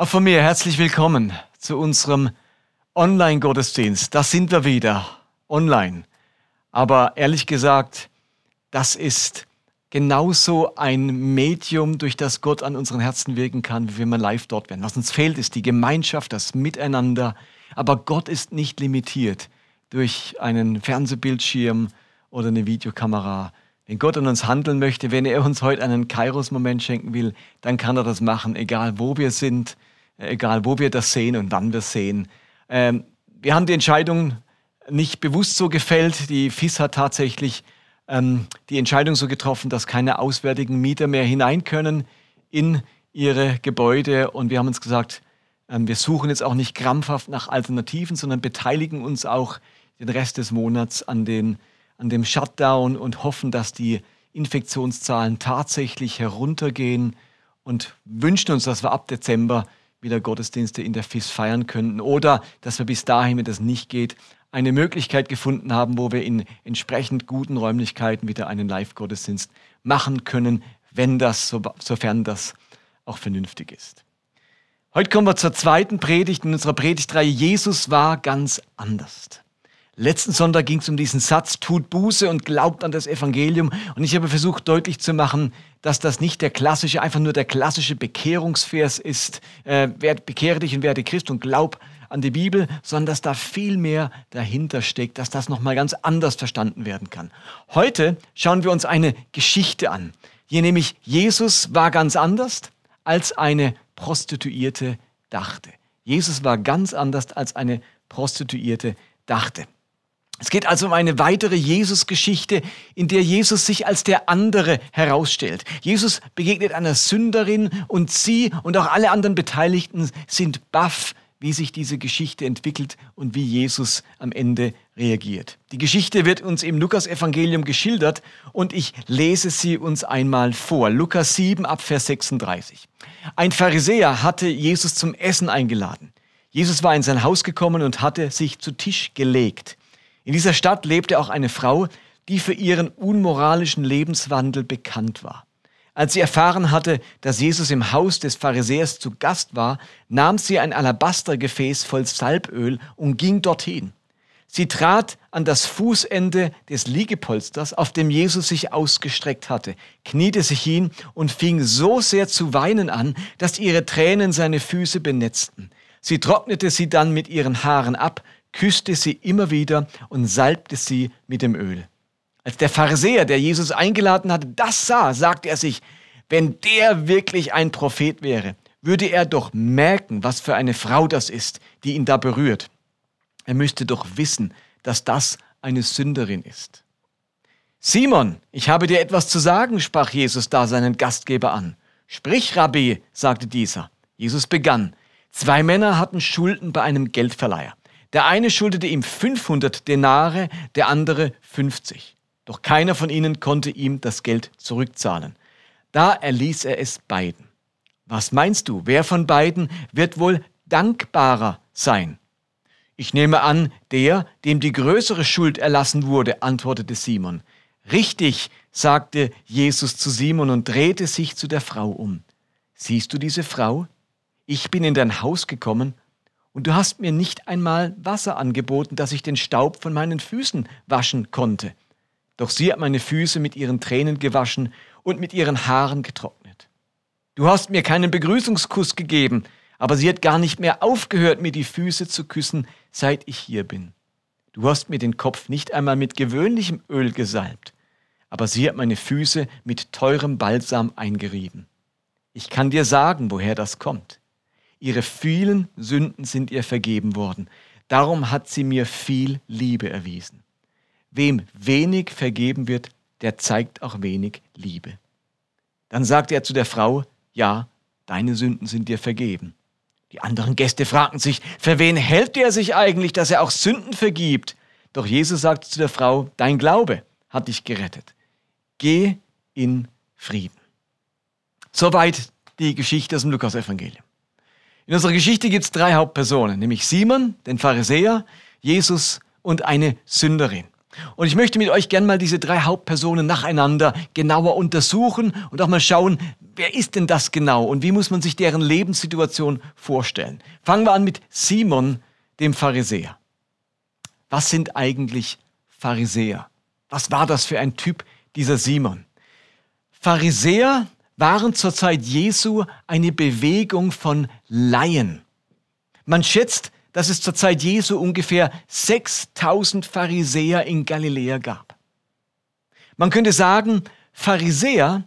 Auch von mir herzlich willkommen zu unserem Online-Gottesdienst. Da sind wir wieder, online. Aber ehrlich gesagt, das ist genauso ein Medium, durch das Gott an unseren Herzen wirken kann, wie wenn wir live dort wären. Was uns fehlt, ist die Gemeinschaft, das Miteinander. Aber Gott ist nicht limitiert durch einen Fernsehbildschirm oder eine Videokamera. Wenn Gott an uns handeln möchte, wenn er uns heute einen Kairos-Moment schenken will, dann kann er das machen, egal wo wir sind, egal wo wir das sehen und wann wir es sehen. Ähm, wir haben die Entscheidung nicht bewusst so gefällt. Die FIS hat tatsächlich ähm, die Entscheidung so getroffen, dass keine auswärtigen Mieter mehr hinein können in ihre Gebäude. Und wir haben uns gesagt, ähm, wir suchen jetzt auch nicht krampfhaft nach Alternativen, sondern beteiligen uns auch den Rest des Monats an, den, an dem Shutdown und hoffen, dass die Infektionszahlen tatsächlich heruntergehen und wünschen uns, dass wir ab Dezember wieder Gottesdienste in der FIS feiern könnten oder dass wir bis dahin, wenn das nicht geht, eine Möglichkeit gefunden haben, wo wir in entsprechend guten Räumlichkeiten wieder einen Live-Gottesdienst machen können, wenn das, so, sofern das auch vernünftig ist. Heute kommen wir zur zweiten Predigt in unserer Predigtreihe. Jesus war ganz anders. Letzten Sonntag ging es um diesen Satz, tut Buße und glaubt an das Evangelium. Und ich habe versucht deutlich zu machen, dass das nicht der klassische, einfach nur der klassische Bekehrungsvers ist, äh, bekehre dich und werde Christ und glaub an die Bibel, sondern dass da viel mehr dahinter steckt, dass das nochmal ganz anders verstanden werden kann. Heute schauen wir uns eine Geschichte an. Hier nämlich Jesus war ganz anders, als eine Prostituierte dachte. Jesus war ganz anders, als eine Prostituierte dachte. Es geht also um eine weitere Jesus-Geschichte, in der Jesus sich als der andere herausstellt. Jesus begegnet einer Sünderin und sie und auch alle anderen Beteiligten sind baff, wie sich diese Geschichte entwickelt und wie Jesus am Ende reagiert. Die Geschichte wird uns im Lukas-Evangelium geschildert und ich lese sie uns einmal vor. Lukas 7 ab Vers 36. Ein Pharisäer hatte Jesus zum Essen eingeladen. Jesus war in sein Haus gekommen und hatte sich zu Tisch gelegt. In dieser Stadt lebte auch eine Frau, die für ihren unmoralischen Lebenswandel bekannt war. Als sie erfahren hatte, dass Jesus im Haus des Pharisäers zu Gast war, nahm sie ein Alabastergefäß voll Salböl und ging dorthin. Sie trat an das Fußende des Liegepolsters, auf dem Jesus sich ausgestreckt hatte, kniete sich hin und fing so sehr zu weinen an, dass ihre Tränen seine Füße benetzten. Sie trocknete sie dann mit ihren Haaren ab, küsste sie immer wieder und salbte sie mit dem Öl. Als der Pharisäer, der Jesus eingeladen hatte, das sah, sagte er sich, wenn der wirklich ein Prophet wäre, würde er doch merken, was für eine Frau das ist, die ihn da berührt. Er müsste doch wissen, dass das eine Sünderin ist. Simon, ich habe dir etwas zu sagen, sprach Jesus da seinen Gastgeber an. Sprich, Rabbi, sagte dieser. Jesus begann. Zwei Männer hatten Schulden bei einem Geldverleiher. Der eine schuldete ihm 500 Denare, der andere 50. Doch keiner von ihnen konnte ihm das Geld zurückzahlen. Da erließ er es beiden. Was meinst du, wer von beiden wird wohl dankbarer sein? Ich nehme an, der, dem die größere Schuld erlassen wurde, antwortete Simon. Richtig, sagte Jesus zu Simon und drehte sich zu der Frau um. Siehst du diese Frau? Ich bin in dein Haus gekommen und du hast mir nicht einmal Wasser angeboten, dass ich den Staub von meinen Füßen waschen konnte. Doch sie hat meine Füße mit ihren Tränen gewaschen und mit ihren Haaren getrocknet. Du hast mir keinen Begrüßungskuss gegeben, aber sie hat gar nicht mehr aufgehört, mir die Füße zu küssen, seit ich hier bin. Du hast mir den Kopf nicht einmal mit gewöhnlichem Öl gesalbt, aber sie hat meine Füße mit teurem Balsam eingerieben. Ich kann dir sagen, woher das kommt. Ihre vielen Sünden sind ihr vergeben worden. Darum hat sie mir viel Liebe erwiesen. Wem wenig vergeben wird, der zeigt auch wenig Liebe. Dann sagte er zu der Frau, ja, deine Sünden sind dir vergeben. Die anderen Gäste fragten sich, für wen hält er sich eigentlich, dass er auch Sünden vergibt? Doch Jesus sagte zu der Frau, dein Glaube hat dich gerettet. Geh in Frieden. Soweit die Geschichte aus dem Lukas-Evangelium. In unserer Geschichte gibt es drei Hauptpersonen, nämlich Simon, den Pharisäer, Jesus und eine Sünderin. Und ich möchte mit euch gerne mal diese drei Hauptpersonen nacheinander genauer untersuchen und auch mal schauen, wer ist denn das genau und wie muss man sich deren Lebenssituation vorstellen. Fangen wir an mit Simon, dem Pharisäer. Was sind eigentlich Pharisäer? Was war das für ein Typ, dieser Simon? Pharisäer waren zur Zeit Jesu eine Bewegung von Laien. Man schätzt, dass es zur Zeit Jesu ungefähr 6000 Pharisäer in Galiläa gab. Man könnte sagen, Pharisäer,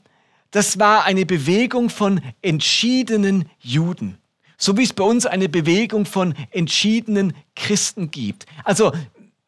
das war eine Bewegung von entschiedenen Juden. So wie es bei uns eine Bewegung von entschiedenen Christen gibt. Also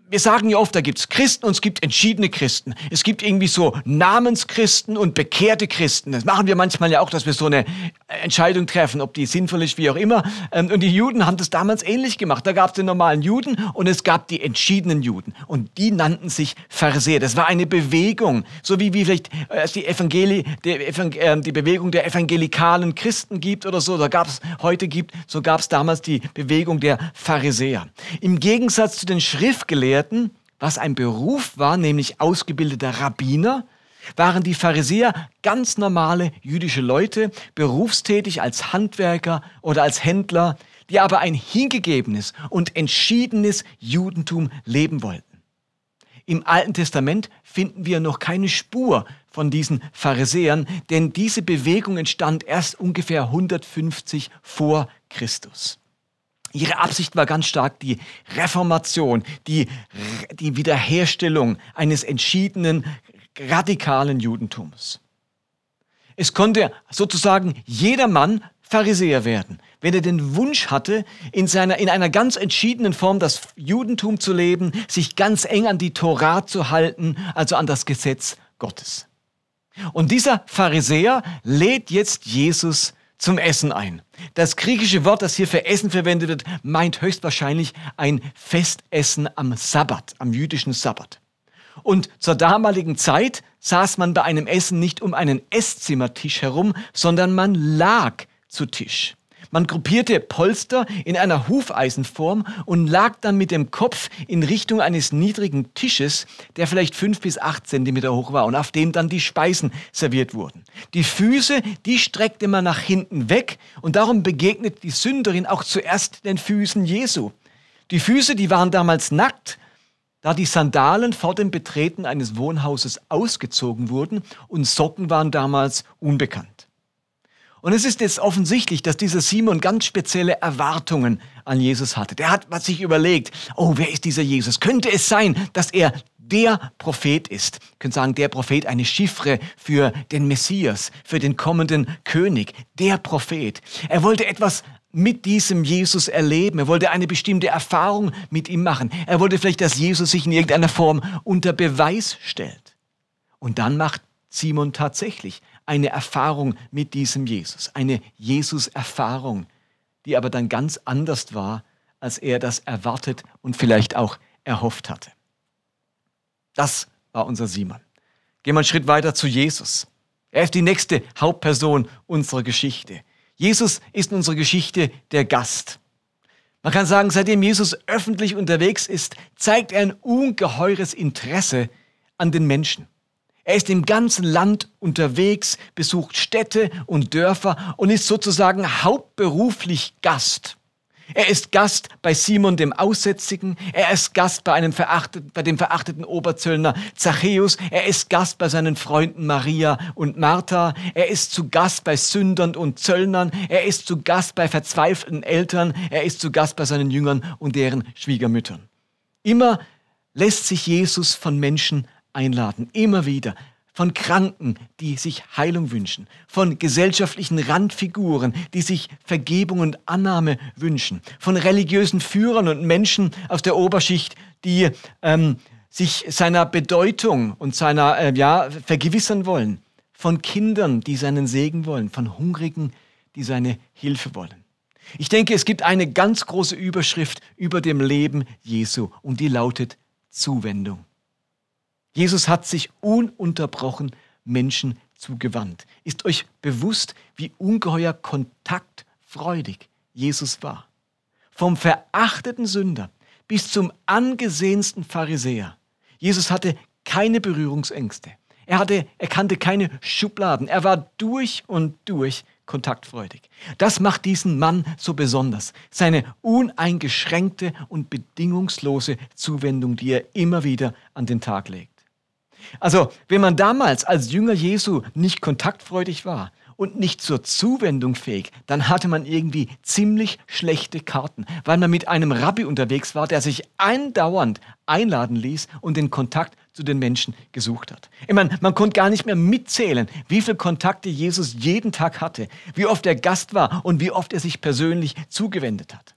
wir sagen ja oft, da gibt es Christen und es gibt entschiedene Christen. Es gibt irgendwie so Namenschristen und bekehrte Christen. Das machen wir manchmal ja auch, dass wir so eine Entscheidung treffen, ob die sinnvoll ist, wie auch immer. Ähm, und die Juden haben das damals ähnlich gemacht. Da gab es den normalen Juden und es gab die entschiedenen Juden. Und die nannten sich Pharisäer. Das war eine Bewegung, so wie, wie vielleicht äh, die, Evangeli, die, äh, die Bewegung der evangelikalen Christen gibt oder so. Da gab es heute gibt, so gab es damals die Bewegung der Pharisäer. Im Gegensatz zu den Schriftgelehrten Schriftgelehrten, was ein Beruf war, nämlich ausgebildeter Rabbiner, waren die Pharisäer ganz normale jüdische Leute, berufstätig als Handwerker oder als Händler, die aber ein hingegebenes und entschiedenes Judentum leben wollten. Im Alten Testament finden wir noch keine Spur von diesen Pharisäern, denn diese Bewegung entstand erst ungefähr 150 vor Christus. Ihre Absicht war ganz stark die Reformation, die, die Wiederherstellung eines entschiedenen, radikalen Judentums. Es konnte sozusagen jeder Mann Pharisäer werden, wenn er den Wunsch hatte, in, seiner, in einer ganz entschiedenen Form das Judentum zu leben, sich ganz eng an die Torah zu halten, also an das Gesetz Gottes. Und dieser Pharisäer lädt jetzt Jesus zum Essen ein. Das griechische Wort, das hier für Essen verwendet wird, meint höchstwahrscheinlich ein Festessen am Sabbat, am jüdischen Sabbat. Und zur damaligen Zeit saß man bei einem Essen nicht um einen Esszimmertisch herum, sondern man lag zu Tisch. Man gruppierte Polster in einer Hufeisenform und lag dann mit dem Kopf in Richtung eines niedrigen Tisches, der vielleicht fünf bis acht Zentimeter hoch war und auf dem dann die Speisen serviert wurden. Die Füße, die streckte man nach hinten weg und darum begegnet die Sünderin auch zuerst den Füßen Jesu. Die Füße, die waren damals nackt, da die Sandalen vor dem Betreten eines Wohnhauses ausgezogen wurden und Socken waren damals unbekannt. Und es ist jetzt offensichtlich, dass dieser Simon ganz spezielle Erwartungen an Jesus hatte. Der hat sich überlegt, oh, wer ist dieser Jesus? Könnte es sein, dass er der Prophet ist. Ich könnte sagen, der Prophet, eine Chiffre für den Messias, für den kommenden König, der Prophet. Er wollte etwas mit diesem Jesus erleben. Er wollte eine bestimmte Erfahrung mit ihm machen. Er wollte vielleicht, dass Jesus sich in irgendeiner Form unter Beweis stellt. Und dann macht Simon tatsächlich eine Erfahrung mit diesem Jesus, eine Jesus-Erfahrung, die aber dann ganz anders war, als er das erwartet und vielleicht auch erhofft hatte. Das war unser Simon. Gehen wir einen Schritt weiter zu Jesus. Er ist die nächste Hauptperson unserer Geschichte. Jesus ist in unserer Geschichte der Gast. Man kann sagen, seitdem Jesus öffentlich unterwegs ist, zeigt er ein ungeheures Interesse an den Menschen. Er ist im ganzen Land unterwegs, besucht Städte und Dörfer und ist sozusagen hauptberuflich Gast. Er ist Gast bei Simon dem Aussätzigen, er ist Gast bei, einem verachteten, bei dem verachteten Oberzöllner Zachäus, er ist Gast bei seinen Freunden Maria und Martha, er ist zu Gast bei Sündern und Zöllnern, er ist zu Gast bei verzweifelten Eltern, er ist zu Gast bei seinen Jüngern und deren Schwiegermüttern. Immer lässt sich Jesus von Menschen einladen, immer wieder. Von Kranken, die sich Heilung wünschen, von gesellschaftlichen Randfiguren, die sich Vergebung und Annahme wünschen, von religiösen Führern und Menschen aus der Oberschicht, die ähm, sich seiner Bedeutung und seiner äh, ja, vergewissern wollen, von Kindern, die seinen Segen wollen, von Hungrigen, die seine Hilfe wollen. Ich denke, es gibt eine ganz große Überschrift über dem Leben Jesu und die lautet Zuwendung. Jesus hat sich ununterbrochen Menschen zugewandt. Ist euch bewusst, wie ungeheuer kontaktfreudig Jesus war? Vom verachteten Sünder bis zum angesehensten Pharisäer. Jesus hatte keine Berührungsängste. Er, hatte, er kannte keine Schubladen. Er war durch und durch kontaktfreudig. Das macht diesen Mann so besonders. Seine uneingeschränkte und bedingungslose Zuwendung, die er immer wieder an den Tag legt. Also, wenn man damals als Jünger Jesu nicht kontaktfreudig war und nicht zur Zuwendung fähig, dann hatte man irgendwie ziemlich schlechte Karten, weil man mit einem Rabbi unterwegs war, der sich andauernd einladen ließ und den Kontakt zu den Menschen gesucht hat. Ich meine, man konnte gar nicht mehr mitzählen, wie viele Kontakte Jesus jeden Tag hatte, wie oft er Gast war und wie oft er sich persönlich zugewendet hat.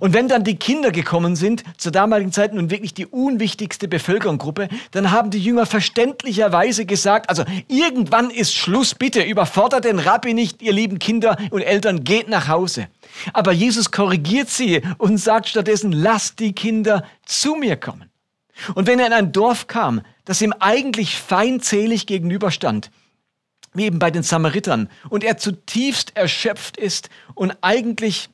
Und wenn dann die Kinder gekommen sind, zur damaligen Zeit nun wirklich die unwichtigste Bevölkerungsgruppe, dann haben die Jünger verständlicherweise gesagt, also irgendwann ist Schluss, bitte überfordert den Rabbi nicht, ihr lieben Kinder und Eltern, geht nach Hause. Aber Jesus korrigiert sie und sagt stattdessen, lasst die Kinder zu mir kommen. Und wenn er in ein Dorf kam, das ihm eigentlich feindselig gegenüberstand, wie eben bei den Samaritern, und er zutiefst erschöpft ist und eigentlich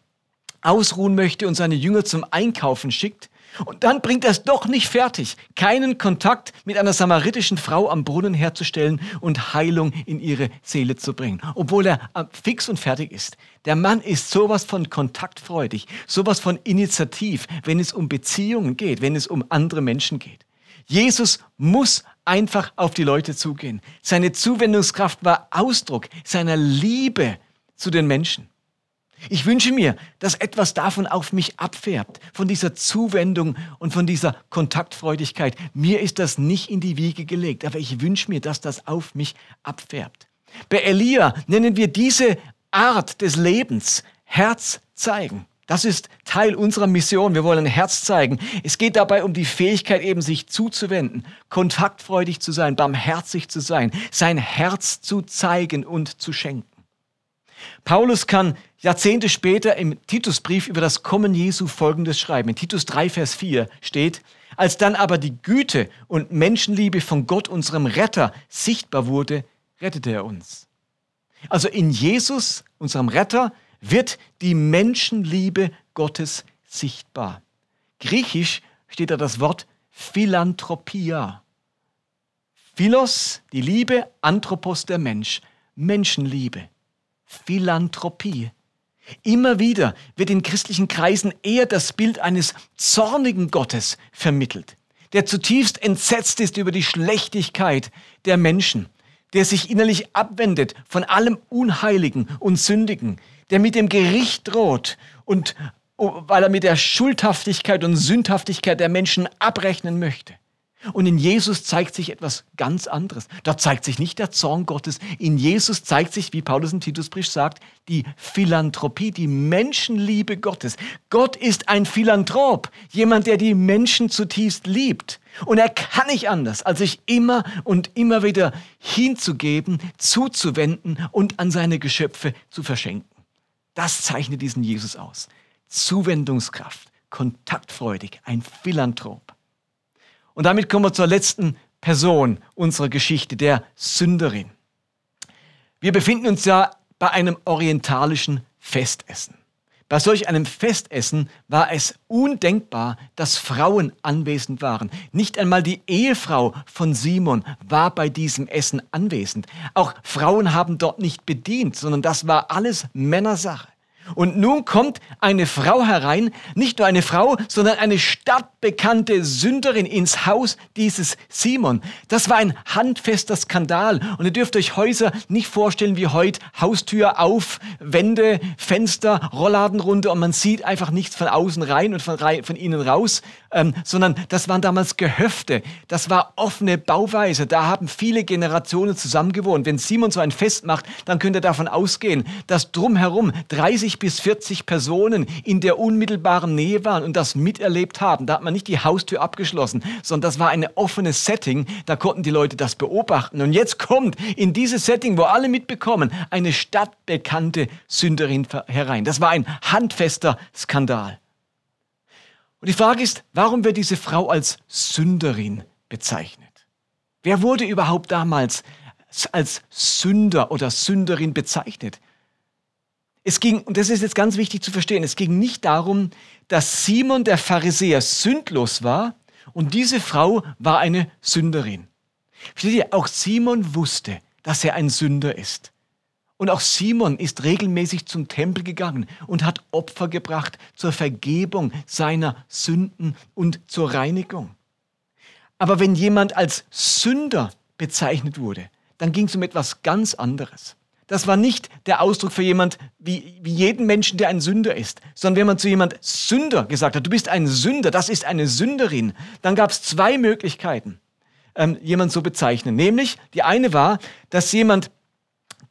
ausruhen möchte und seine Jünger zum Einkaufen schickt. Und dann bringt er es doch nicht fertig, keinen Kontakt mit einer samaritischen Frau am Brunnen herzustellen und Heilung in ihre Seele zu bringen, obwohl er äh, fix und fertig ist. Der Mann ist sowas von kontaktfreudig, sowas von initiativ, wenn es um Beziehungen geht, wenn es um andere Menschen geht. Jesus muss einfach auf die Leute zugehen. Seine Zuwendungskraft war Ausdruck seiner Liebe zu den Menschen. Ich wünsche mir, dass etwas davon auf mich abfärbt, von dieser Zuwendung und von dieser Kontaktfreudigkeit. Mir ist das nicht in die Wiege gelegt, aber ich wünsche mir, dass das auf mich abfärbt. Bei Elia nennen wir diese Art des Lebens Herz zeigen. Das ist Teil unserer Mission. Wir wollen Herz zeigen. Es geht dabei um die Fähigkeit, eben sich zuzuwenden, kontaktfreudig zu sein, barmherzig zu sein, sein Herz zu zeigen und zu schenken. Paulus kann Jahrzehnte später im Titusbrief über das Kommen Jesu folgendes schreiben. In Titus 3, Vers 4 steht, als dann aber die Güte und Menschenliebe von Gott, unserem Retter, sichtbar wurde, rettete er uns. Also in Jesus, unserem Retter, wird die Menschenliebe Gottes sichtbar. Griechisch steht da das Wort Philanthropia. Philos, die Liebe, Anthropos, der Mensch, Menschenliebe. Philanthropie. Immer wieder wird in christlichen Kreisen eher das Bild eines zornigen Gottes vermittelt, der zutiefst entsetzt ist über die Schlechtigkeit der Menschen, der sich innerlich abwendet von allem Unheiligen und Sündigen, der mit dem Gericht droht und oh, weil er mit der Schuldhaftigkeit und Sündhaftigkeit der Menschen abrechnen möchte. Und in Jesus zeigt sich etwas ganz anderes. Da zeigt sich nicht der Zorn Gottes. In Jesus zeigt sich, wie Paulus im Titusbrief sagt, die Philanthropie, die Menschenliebe Gottes. Gott ist ein Philanthrop, jemand, der die Menschen zutiefst liebt. Und er kann nicht anders, als sich immer und immer wieder hinzugeben, zuzuwenden und an seine Geschöpfe zu verschenken. Das zeichnet diesen Jesus aus. Zuwendungskraft, kontaktfreudig, ein Philanthrop. Und damit kommen wir zur letzten Person unserer Geschichte, der Sünderin. Wir befinden uns ja bei einem orientalischen Festessen. Bei solch einem Festessen war es undenkbar, dass Frauen anwesend waren. Nicht einmal die Ehefrau von Simon war bei diesem Essen anwesend. Auch Frauen haben dort nicht bedient, sondern das war alles Männersache. Und nun kommt eine Frau herein, nicht nur eine Frau, sondern eine stadtbekannte Sünderin ins Haus dieses Simon. Das war ein handfester Skandal. Und ihr dürft euch Häuser nicht vorstellen wie heute. Haustür auf, Wände, Fenster, Rollladen runter und man sieht einfach nichts von außen rein und von, von innen raus, ähm, sondern das waren damals Gehöfte. Das war offene Bauweise. Da haben viele Generationen zusammengewohnt. Wenn Simon so ein Fest macht, dann könnt ihr davon ausgehen, dass drumherum 30 bis 40 Personen in der unmittelbaren Nähe waren und das miterlebt haben. Da hat man nicht die Haustür abgeschlossen, sondern das war ein offenes Setting. Da konnten die Leute das beobachten. Und jetzt kommt in dieses Setting, wo alle mitbekommen, eine stadtbekannte Sünderin herein. Das war ein handfester Skandal. Und die Frage ist, warum wird diese Frau als Sünderin bezeichnet? Wer wurde überhaupt damals als Sünder oder Sünderin bezeichnet? Es ging, und das ist jetzt ganz wichtig zu verstehen, es ging nicht darum, dass Simon der Pharisäer sündlos war Und diese Frau war eine Sünderin. Versteht ihr, auch Simon wusste, dass er ein Sünder ist. Und auch Simon ist regelmäßig zum Tempel gegangen und hat Opfer gebracht zur Vergebung seiner Sünden und zur Reinigung. Aber wenn jemand als Sünder bezeichnet wurde, dann ging es um etwas ganz anderes. Das war nicht der Ausdruck für jemand wie, wie jeden Menschen, der ein Sünder ist, sondern wenn man zu jemand Sünder gesagt hat, du bist ein Sünder, das ist eine Sünderin, dann gab es zwei Möglichkeiten, ähm, jemand so bezeichnen. Nämlich, die eine war, dass jemand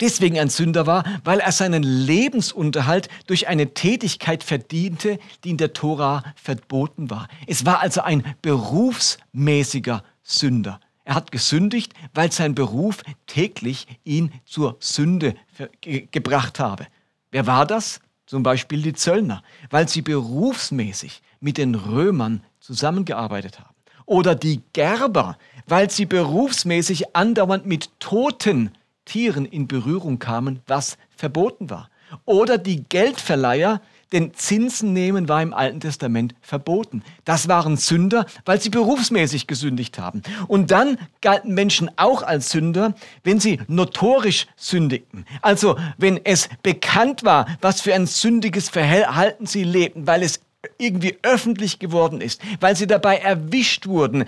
deswegen ein Sünder war, weil er seinen Lebensunterhalt durch eine Tätigkeit verdiente, die in der Tora verboten war. Es war also ein berufsmäßiger Sünder. Er hat gesündigt, weil sein Beruf täglich ihn zur Sünde ge gebracht habe. Wer war das? Zum Beispiel die Zöllner, weil sie berufsmäßig mit den Römern zusammengearbeitet haben. Oder die Gerber, weil sie berufsmäßig andauernd mit toten Tieren in Berührung kamen, was verboten war. Oder die Geldverleiher, denn Zinsen nehmen war im Alten Testament verboten. Das waren Sünder, weil sie berufsmäßig gesündigt haben. Und dann galten Menschen auch als Sünder, wenn sie notorisch sündigten. Also wenn es bekannt war, was für ein sündiges Verhalten sie lebten, weil es irgendwie öffentlich geworden ist, weil sie dabei erwischt wurden,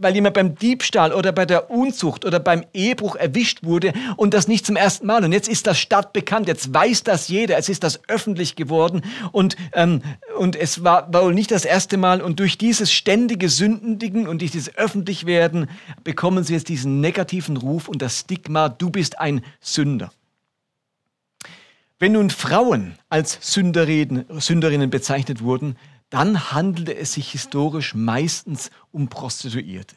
weil jemand beim Diebstahl oder bei der Unzucht oder beim Ehebruch erwischt wurde und das nicht zum ersten Mal. Und jetzt ist das stadtbekannt, jetzt weiß das jeder, es ist das öffentlich geworden und, ähm, und es war, war wohl nicht das erste Mal. Und durch dieses ständige Sündendigen und dieses Öffentlichwerden bekommen sie jetzt diesen negativen Ruf und das Stigma, du bist ein Sünder. Wenn nun Frauen als Sünderinnen bezeichnet wurden, dann handelte es sich historisch meistens um Prostituierte.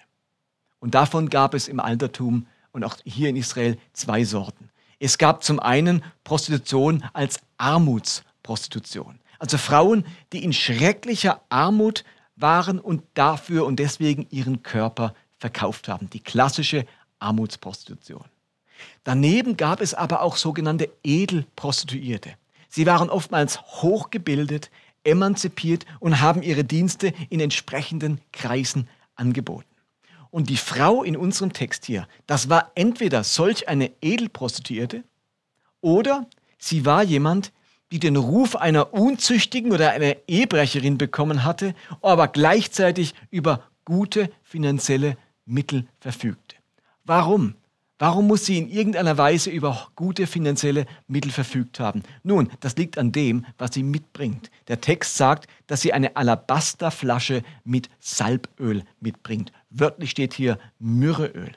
Und davon gab es im Altertum und auch hier in Israel zwei Sorten. Es gab zum einen Prostitution als Armutsprostitution. Also Frauen, die in schrecklicher Armut waren und dafür und deswegen ihren Körper verkauft haben. Die klassische Armutsprostitution. Daneben gab es aber auch sogenannte Edelprostituierte. Sie waren oftmals hochgebildet, emanzipiert und haben ihre Dienste in entsprechenden Kreisen angeboten. Und die Frau in unserem Text hier, das war entweder solch eine Edelprostituierte oder sie war jemand, die den Ruf einer Unzüchtigen oder einer Ehebrecherin bekommen hatte, aber gleichzeitig über gute finanzielle Mittel verfügte. Warum? Warum muss sie in irgendeiner Weise über gute finanzielle Mittel verfügt haben? Nun, das liegt an dem, was sie mitbringt. Der Text sagt, dass sie eine Alabasterflasche mit Salböl mitbringt. Wörtlich steht hier Myrrheöl.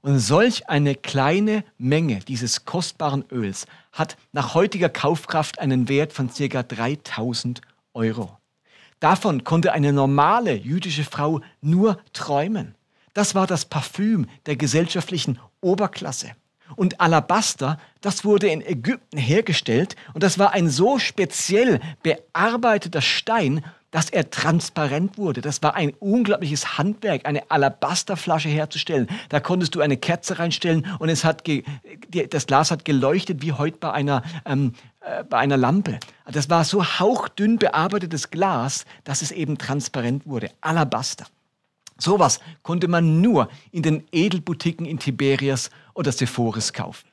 Und solch eine kleine Menge dieses kostbaren Öls hat nach heutiger Kaufkraft einen Wert von ca. 3000 Euro. Davon konnte eine normale jüdische Frau nur träumen. Das war das Parfüm der gesellschaftlichen Oberklasse. Und Alabaster, das wurde in Ägypten hergestellt und das war ein so speziell bearbeiteter Stein, dass er transparent wurde. Das war ein unglaubliches Handwerk, eine Alabasterflasche herzustellen. Da konntest du eine Kerze reinstellen und es hat das Glas hat geleuchtet wie heute bei einer, ähm, äh, bei einer Lampe. Das war so hauchdünn bearbeitetes Glas, dass es eben transparent wurde. Alabaster. Sowas konnte man nur in den Edelboutiquen in Tiberias oder Sephoris kaufen.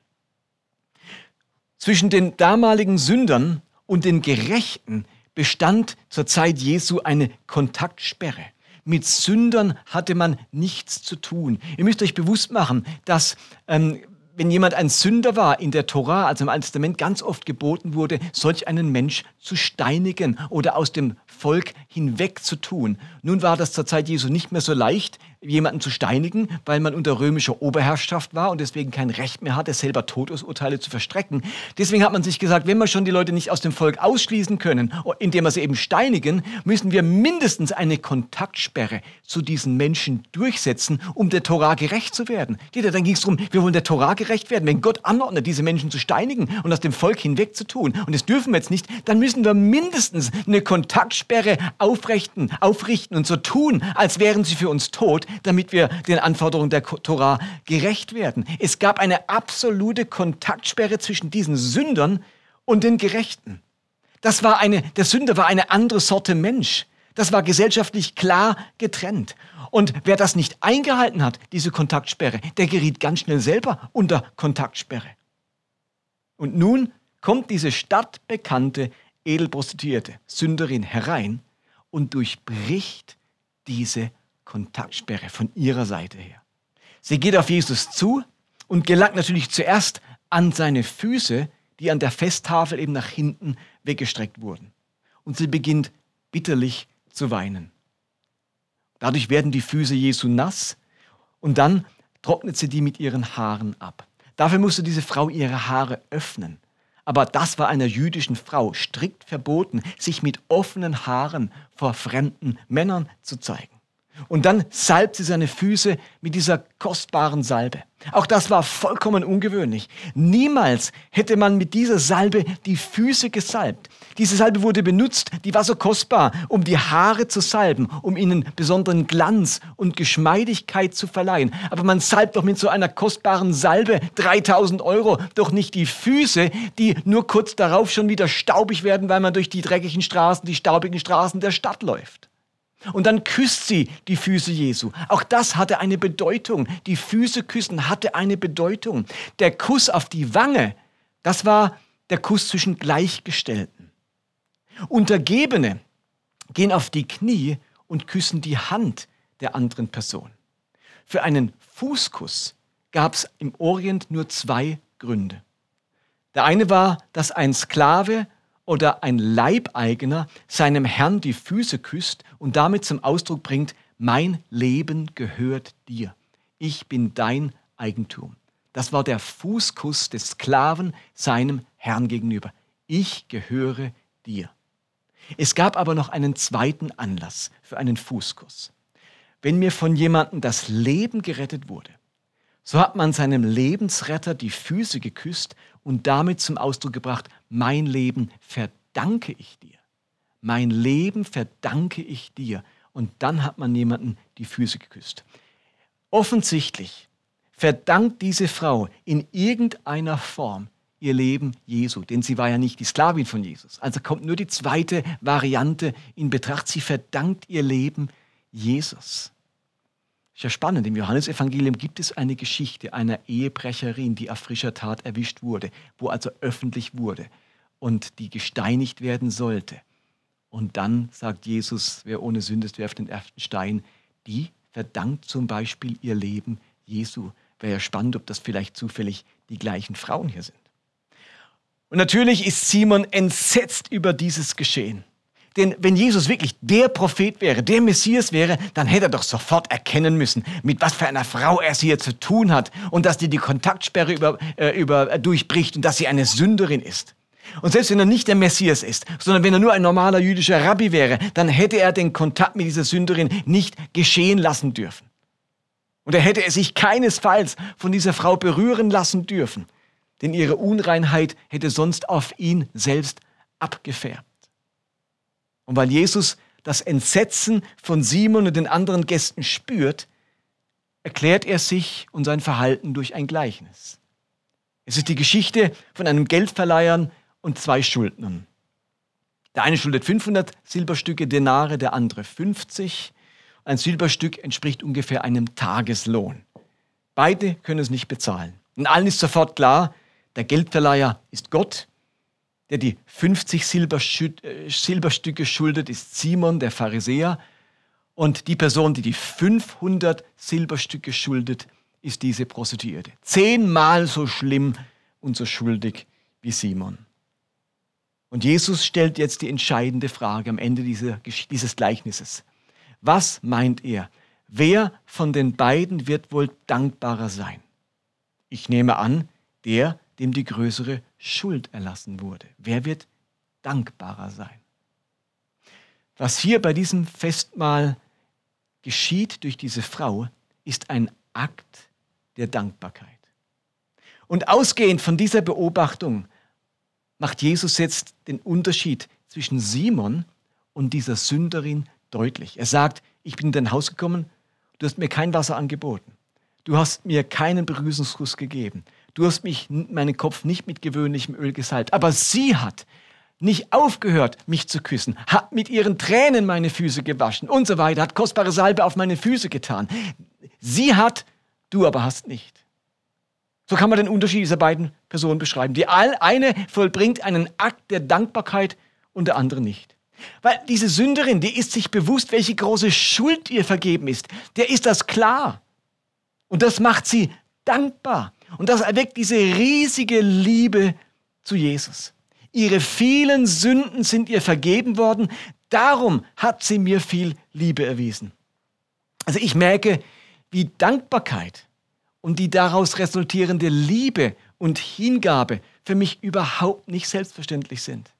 Zwischen den damaligen Sündern und den Gerechten bestand zur Zeit Jesu eine Kontaktsperre. Mit Sündern hatte man nichts zu tun. Ihr müsst euch bewusst machen, dass ähm, wenn jemand ein Sünder war, in der Tora, also im Alten Testament, ganz oft geboten wurde, solch einen Mensch zu steinigen oder aus dem Volk hinweg zu tun. Nun war das zur Zeit Jesu nicht mehr so leicht, jemanden zu steinigen, weil man unter römischer Oberherrschaft war und deswegen kein Recht mehr hatte, selber Todesurteile zu verstrecken. Deswegen hat man sich gesagt, wenn wir schon die Leute nicht aus dem Volk ausschließen können, indem wir sie eben steinigen, müssen wir mindestens eine Kontaktsperre zu diesen Menschen durchsetzen, um der Torah gerecht zu werden. Dann ging es darum, wir wollen der Torah gerecht werden. Wenn Gott anordnet, diese Menschen zu steinigen und aus dem Volk hinweg zu tun, und das dürfen wir jetzt nicht, dann müssen wir mindestens eine Kontaktsperre aufrichten, aufrichten und so tun, als wären sie für uns tot, damit wir den Anforderungen der Tora gerecht werden. Es gab eine absolute Kontaktsperre zwischen diesen Sündern und den Gerechten. Das war eine, der Sünder war eine andere Sorte Mensch. Das war gesellschaftlich klar getrennt. Und wer das nicht eingehalten hat, diese Kontaktsperre, der geriet ganz schnell selber unter Kontaktsperre. Und nun kommt diese stadtbekannte Edelprostituierte, Sünderin, herein und durchbricht diese Kontaktsperre von ihrer Seite her. Sie geht auf Jesus zu und gelangt natürlich zuerst an seine Füße, die an der Festtafel eben nach hinten weggestreckt wurden. Und sie beginnt bitterlich zu weinen. Dadurch werden die Füße Jesu nass und dann trocknet sie die mit ihren Haaren ab. Dafür musste diese Frau ihre Haare öffnen. Aber das war einer jüdischen Frau strikt verboten, sich mit offenen Haaren vor fremden Männern zu zeigen. Und dann salbt sie seine Füße mit dieser kostbaren Salbe. Auch das war vollkommen ungewöhnlich. Niemals hätte man mit dieser Salbe die Füße gesalbt. Diese Salbe wurde benutzt, die war so kostbar, um die Haare zu salben, um ihnen besonderen Glanz und Geschmeidigkeit zu verleihen. Aber man salbt doch mit so einer kostbaren Salbe 3000 Euro doch nicht die Füße, die nur kurz darauf schon wieder staubig werden, weil man durch die dreckigen Straßen, die staubigen Straßen der Stadt läuft. Und dann küsst sie die Füße Jesu. Auch das hatte eine Bedeutung. Die Füße küssen hatte eine Bedeutung. Der Kuss auf die Wange, das war der Kuss zwischen Gleichgestellten. Untergebene gehen auf die Knie und küssen die Hand der anderen Person. Für einen Fußkuss gab es im Orient nur zwei Gründe. Der eine war, dass ein Sklave oder ein Leibeigener seinem Herrn die Füße küsst und damit zum Ausdruck bringt, mein Leben gehört dir. Ich bin dein Eigentum. Das war der Fußkuss des Sklaven seinem Herrn gegenüber. Ich gehöre dir. Es gab aber noch einen zweiten Anlass für einen Fußkuss. Wenn mir von jemandem das Leben gerettet wurde, so hat man seinem Lebensretter die Füße geküsst und damit zum Ausdruck gebracht, mein Leben verdanke ich dir. Mein Leben verdanke ich dir. Und dann hat man jemanden die Füße geküsst. Offensichtlich verdankt diese Frau in irgendeiner Form ihr Leben Jesu, denn sie war ja nicht die Sklavin von Jesus. Also kommt nur die zweite Variante in Betracht. Sie verdankt ihr Leben Jesus. Ist ja spannend. Im Johannesevangelium gibt es eine Geschichte einer Ehebrecherin, die auf frischer Tat erwischt wurde, wo also öffentlich wurde und die gesteinigt werden sollte. Und dann sagt Jesus, wer ohne Sünde ist, werft den ersten Stein. Die verdankt zum Beispiel ihr Leben Jesu. Wäre ja spannend, ob das vielleicht zufällig die gleichen Frauen hier sind. Und natürlich ist Simon entsetzt über dieses Geschehen. Denn wenn Jesus wirklich der Prophet wäre, der Messias wäre, dann hätte er doch sofort erkennen müssen, mit was für einer Frau er es hier zu tun hat und dass die die Kontaktsperre über, äh, über, äh, durchbricht und dass sie eine Sünderin ist. Und selbst wenn er nicht der Messias ist, sondern wenn er nur ein normaler jüdischer Rabbi wäre, dann hätte er den Kontakt mit dieser Sünderin nicht geschehen lassen dürfen. Und er hätte sich keinesfalls von dieser Frau berühren lassen dürfen, denn ihre Unreinheit hätte sonst auf ihn selbst abgefärbt. Und weil Jesus das Entsetzen von Simon und den anderen Gästen spürt, erklärt er sich und sein Verhalten durch ein Gleichnis. Es ist die Geschichte von einem Geldverleihern und zwei Schuldnern. Der eine schuldet 500 Silberstücke Denare, der andere 50. Ein Silberstück entspricht ungefähr einem Tageslohn. Beide können es nicht bezahlen. Und allen ist sofort klar, der Geldverleiher ist Gott der die 50 äh, Silberstücke schuldet, ist Simon, der Pharisäer. Und die Person, die die 500 Silberstücke schuldet, ist diese Prostituierte. Zehnmal so schlimm und so schuldig wie Simon. Und Jesus stellt jetzt die entscheidende Frage am Ende dieser, dieses Gleichnisses. Was meint er? Wer von den beiden wird wohl dankbarer sein? Ich nehme an, der, dem die größere Schuld erlassen wurde. Wer wird dankbarer sein? Was hier bei diesem Festmahl geschieht durch diese Frau, ist ein Akt der Dankbarkeit. Und ausgehend von dieser Beobachtung macht Jesus jetzt den Unterschied zwischen Simon und dieser Sünderin deutlich. Er sagt, ich bin in dein Haus gekommen, du hast mir kein Wasser angeboten. Du hast mir keinen Begrüßungskuss gegeben. Du hast mich, meinen Kopf nicht mit gewöhnlichem Öl gesalbt. Aber sie hat nicht aufgehört, mich zu küssen, hat mit ihren Tränen meine Füße gewaschen und so weiter, hat kostbare Salbe auf meine Füße getan. Sie hat, du aber hast nicht. So kann man den Unterschied dieser beiden Personen beschreiben. Die eine vollbringt einen Akt der Dankbarkeit und der andere nicht. Weil diese Sünderin, die ist sich bewusst, welche große Schuld ihr vergeben ist. Der ist das klar. Und das macht sie dankbar. Und das erweckt diese riesige Liebe zu Jesus. Ihre vielen Sünden sind ihr vergeben worden. Darum hat sie mir viel Liebe erwiesen. Also ich merke, wie Dankbarkeit und die daraus resultierende Liebe und Hingabe für mich überhaupt nicht selbstverständlich sind.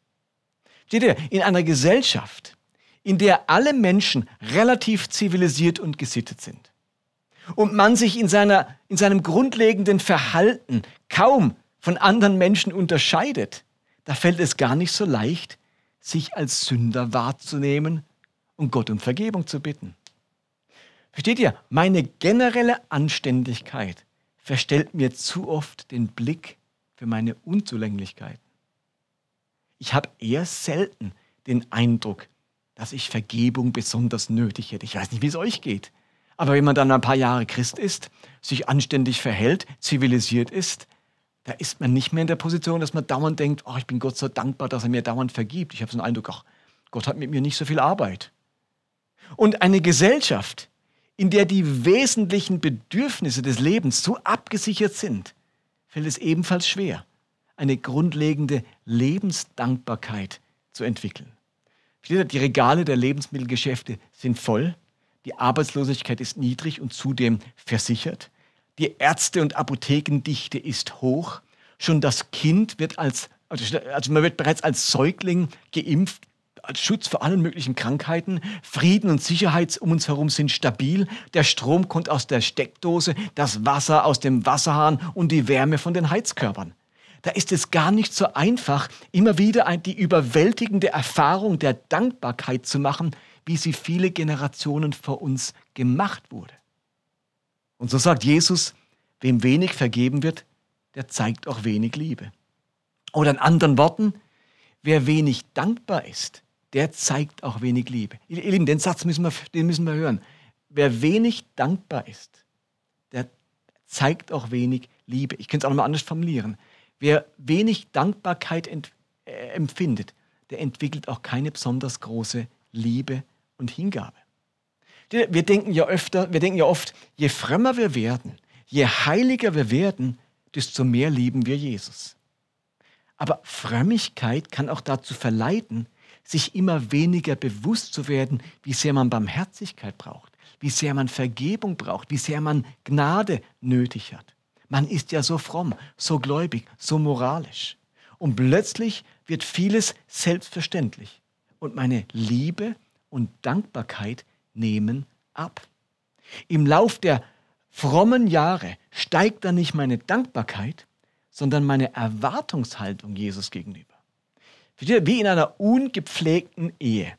Steht ihr, in einer Gesellschaft, in der alle Menschen relativ zivilisiert und gesittet sind und man sich in, seiner, in seinem grundlegenden Verhalten kaum von anderen Menschen unterscheidet, da fällt es gar nicht so leicht, sich als Sünder wahrzunehmen und Gott um Vergebung zu bitten. Versteht ihr? Meine generelle Anständigkeit verstellt mir zu oft den Blick für meine Unzulänglichkeiten. Ich habe eher selten den Eindruck, dass ich Vergebung besonders nötig hätte. Ich weiß nicht, wie es euch geht. Aber wenn man dann ein paar Jahre Christ ist, sich anständig verhält, zivilisiert ist, da ist man nicht mehr in der Position, dass man dauernd denkt, oh, ich bin Gott so dankbar, dass er mir dauernd vergibt. Ich habe so einen Eindruck, ach, Gott hat mit mir nicht so viel Arbeit. Und eine Gesellschaft, in der die wesentlichen Bedürfnisse des Lebens so abgesichert sind, fällt es ebenfalls schwer, eine grundlegende Lebensdankbarkeit zu entwickeln. Die Regale der Lebensmittelgeschäfte sind voll, die Arbeitslosigkeit ist niedrig und zudem versichert. Die Ärzte- und Apothekendichte ist hoch. Schon das Kind wird als, also, man wird bereits als Säugling geimpft, als Schutz vor allen möglichen Krankheiten. Frieden und Sicherheit um uns herum sind stabil. Der Strom kommt aus der Steckdose, das Wasser aus dem Wasserhahn und die Wärme von den Heizkörpern. Da ist es gar nicht so einfach, immer wieder die überwältigende Erfahrung der Dankbarkeit zu machen, wie sie viele Generationen vor uns gemacht wurde. Und so sagt Jesus, wem wenig vergeben wird, der zeigt auch wenig Liebe. Oder in anderen Worten, wer wenig dankbar ist, der zeigt auch wenig Liebe. Ihr Lieben, den Satz müssen wir, den müssen wir hören. Wer wenig dankbar ist, der zeigt auch wenig Liebe. Ich könnte es auch nochmal anders formulieren. Wer wenig Dankbarkeit äh, empfindet, der entwickelt auch keine besonders große Liebe und Hingabe. Wir denken ja öfter, wir denken ja oft, je frömmer wir werden, je heiliger wir werden, desto mehr lieben wir Jesus. Aber Frömmigkeit kann auch dazu verleiten, sich immer weniger bewusst zu werden, wie sehr man Barmherzigkeit braucht, wie sehr man Vergebung braucht, wie sehr man Gnade nötig hat. Man ist ja so fromm, so gläubig, so moralisch. Und plötzlich wird vieles selbstverständlich. Und meine Liebe und Dankbarkeit nehmen ab. Im Lauf der frommen Jahre steigt dann nicht meine Dankbarkeit, sondern meine Erwartungshaltung Jesus gegenüber. Wie in einer ungepflegten Ehe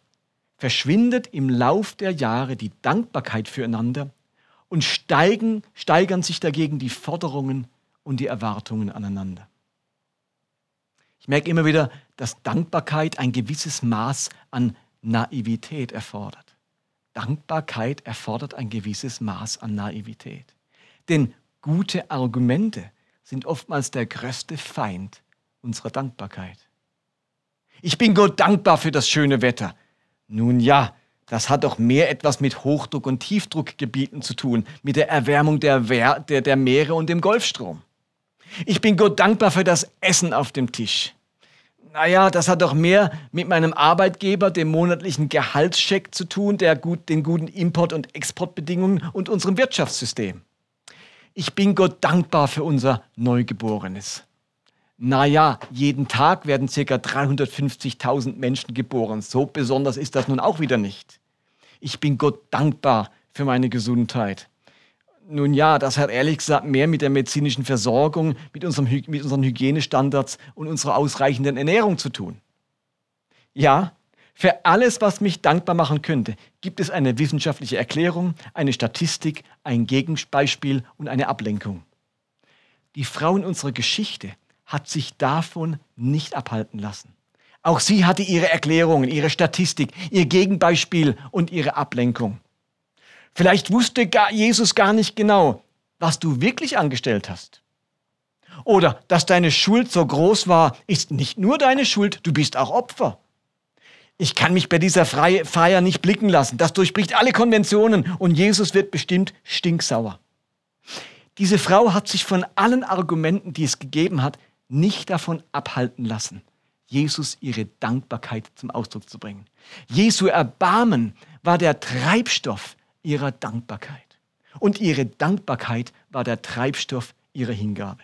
verschwindet im Lauf der Jahre die Dankbarkeit füreinander und steigen, steigern sich dagegen die Forderungen und die Erwartungen aneinander. Ich merke immer wieder, dass Dankbarkeit ein gewisses Maß an Naivität erfordert. Dankbarkeit erfordert ein gewisses Maß an Naivität. Denn gute Argumente sind oftmals der größte Feind unserer Dankbarkeit. Ich bin Gott dankbar für das schöne Wetter. Nun ja, das hat doch mehr etwas mit Hochdruck- und Tiefdruckgebieten zu tun, mit der Erwärmung der, Wehr, der, der Meere und dem Golfstrom. Ich bin Gott dankbar für das Essen auf dem Tisch naja, das hat doch mehr mit meinem Arbeitgeber, dem monatlichen Gehaltscheck zu tun, der gut, den guten Import- und Exportbedingungen und unserem Wirtschaftssystem. Ich bin Gott dankbar für unser Neugeborenes. Naja, jeden Tag werden ca. 350.000 Menschen geboren. So besonders ist das nun auch wieder nicht. Ich bin Gott dankbar für meine Gesundheit. Nun ja, das hat ehrlich gesagt mehr mit der medizinischen Versorgung, mit, unserem, mit unseren Hygienestandards und unserer ausreichenden Ernährung zu tun. Ja, für alles, was mich dankbar machen könnte, gibt es eine wissenschaftliche Erklärung, eine Statistik, ein Gegenbeispiel und eine Ablenkung. Die Frau in unserer Geschichte hat sich davon nicht abhalten lassen. Auch sie hatte ihre Erklärungen, ihre Statistik, ihr Gegenbeispiel und ihre Ablenkung. Vielleicht wusste Jesus gar nicht genau, was du wirklich angestellt hast. Oder dass deine Schuld so groß war, ist nicht nur deine Schuld, du bist auch Opfer. Ich kann mich bei dieser Feier nicht blicken lassen. Das durchbricht alle Konventionen und Jesus wird bestimmt stinksauer. Diese Frau hat sich von allen Argumenten, die es gegeben hat, nicht davon abhalten lassen, Jesus ihre Dankbarkeit zum Ausdruck zu bringen. Jesu Erbarmen war der Treibstoff ihrer Dankbarkeit. Und ihre Dankbarkeit war der Treibstoff ihrer Hingabe.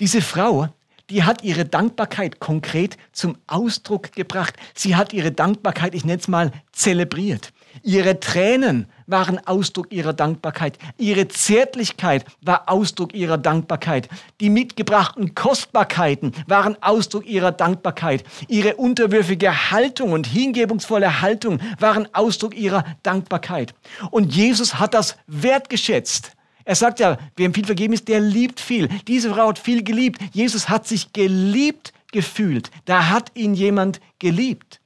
Diese Frau, die hat ihre Dankbarkeit konkret zum Ausdruck gebracht. Sie hat ihre Dankbarkeit, ich nenne es mal, zelebriert. Ihre Tränen waren Ausdruck ihrer Dankbarkeit. Ihre Zärtlichkeit war Ausdruck ihrer Dankbarkeit. Die mitgebrachten Kostbarkeiten waren Ausdruck ihrer Dankbarkeit. Ihre unterwürfige Haltung und hingebungsvolle Haltung waren Ausdruck ihrer Dankbarkeit. Und Jesus hat das wertgeschätzt. Er sagt ja, wem viel vergeben ist, der liebt viel. Diese Frau hat viel geliebt. Jesus hat sich geliebt gefühlt. Da hat ihn jemand geliebt.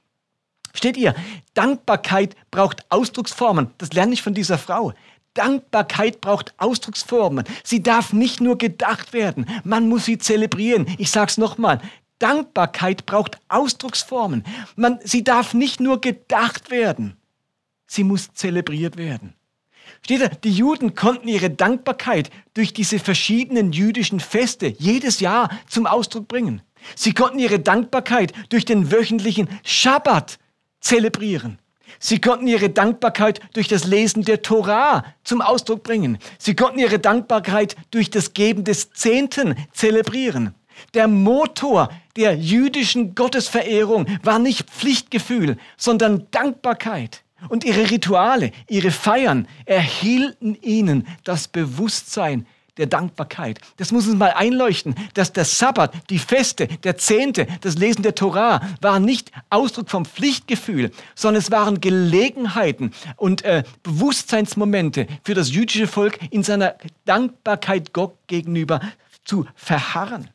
Steht ihr, Dankbarkeit braucht Ausdrucksformen. Das lerne ich von dieser Frau. Dankbarkeit braucht Ausdrucksformen. Sie darf nicht nur gedacht werden, man muss sie zelebrieren. Ich sage es nochmal. Dankbarkeit braucht Ausdrucksformen. Man, sie darf nicht nur gedacht werden, sie muss zelebriert werden. Steht da, die Juden konnten ihre Dankbarkeit durch diese verschiedenen jüdischen Feste jedes Jahr zum Ausdruck bringen. Sie konnten ihre Dankbarkeit durch den wöchentlichen Schabbat zelebrieren. Sie konnten ihre Dankbarkeit durch das Lesen der Torah zum Ausdruck bringen. Sie konnten ihre Dankbarkeit durch das Geben des Zehnten zelebrieren. Der Motor der jüdischen Gottesverehrung war nicht Pflichtgefühl, sondern Dankbarkeit. Und ihre Rituale, ihre Feiern erhielten ihnen das Bewusstsein der Dankbarkeit. Das muss uns mal einleuchten, dass der Sabbat, die Feste, der Zehnte, das Lesen der Torah war nicht Ausdruck vom Pflichtgefühl, sondern es waren Gelegenheiten und äh, Bewusstseinsmomente für das jüdische Volk in seiner Dankbarkeit Gott gegenüber zu verharren.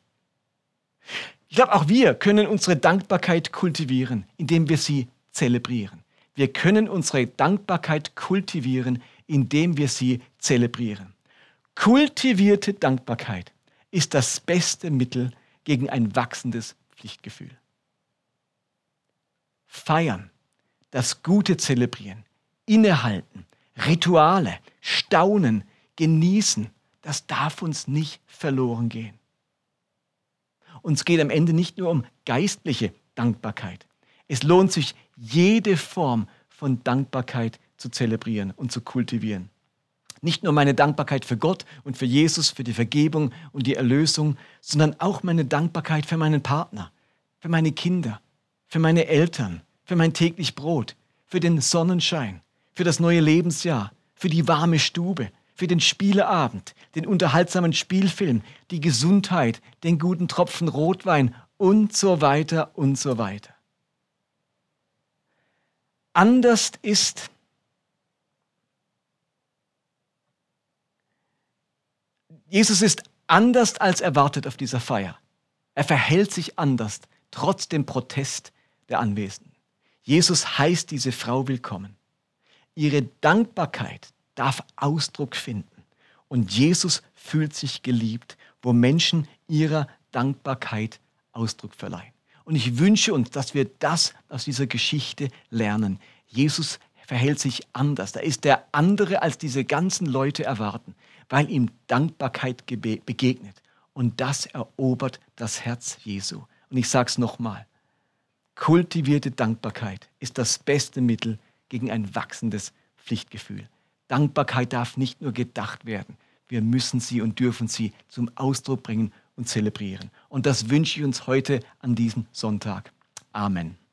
Ich glaube, auch wir können unsere Dankbarkeit kultivieren, indem wir sie zelebrieren. Wir können unsere Dankbarkeit kultivieren, indem wir sie zelebrieren. Kultivierte Dankbarkeit ist das beste Mittel gegen ein wachsendes Pflichtgefühl. Feiern, das Gute zelebrieren, innehalten, Rituale, staunen, genießen, das darf uns nicht verloren gehen. Uns geht am Ende nicht nur um geistliche Dankbarkeit. Es lohnt sich, jede Form von Dankbarkeit zu zelebrieren und zu kultivieren. Nicht nur meine Dankbarkeit für Gott und für Jesus, für die Vergebung und die Erlösung, sondern auch meine Dankbarkeit für meinen Partner, für meine Kinder, für meine Eltern, für mein täglich Brot, für den Sonnenschein, für das neue Lebensjahr, für die warme Stube, für den Spieleabend, den unterhaltsamen Spielfilm, die Gesundheit, den guten Tropfen Rotwein und so weiter und so weiter. Anders ist, Jesus ist anders als erwartet auf dieser Feier. Er verhält sich anders, trotz dem Protest der Anwesenden. Jesus heißt diese Frau willkommen. Ihre Dankbarkeit darf Ausdruck finden. Und Jesus fühlt sich geliebt, wo Menschen ihrer Dankbarkeit Ausdruck verleihen. Und ich wünsche uns, dass wir das aus dieser Geschichte lernen. Jesus verhält sich anders. Da ist der andere, als diese ganzen Leute erwarten weil ihm Dankbarkeit begegnet. Und das erobert das Herz Jesu. Und ich sage es nochmal, kultivierte Dankbarkeit ist das beste Mittel gegen ein wachsendes Pflichtgefühl. Dankbarkeit darf nicht nur gedacht werden, wir müssen sie und dürfen sie zum Ausdruck bringen und zelebrieren. Und das wünsche ich uns heute an diesem Sonntag. Amen.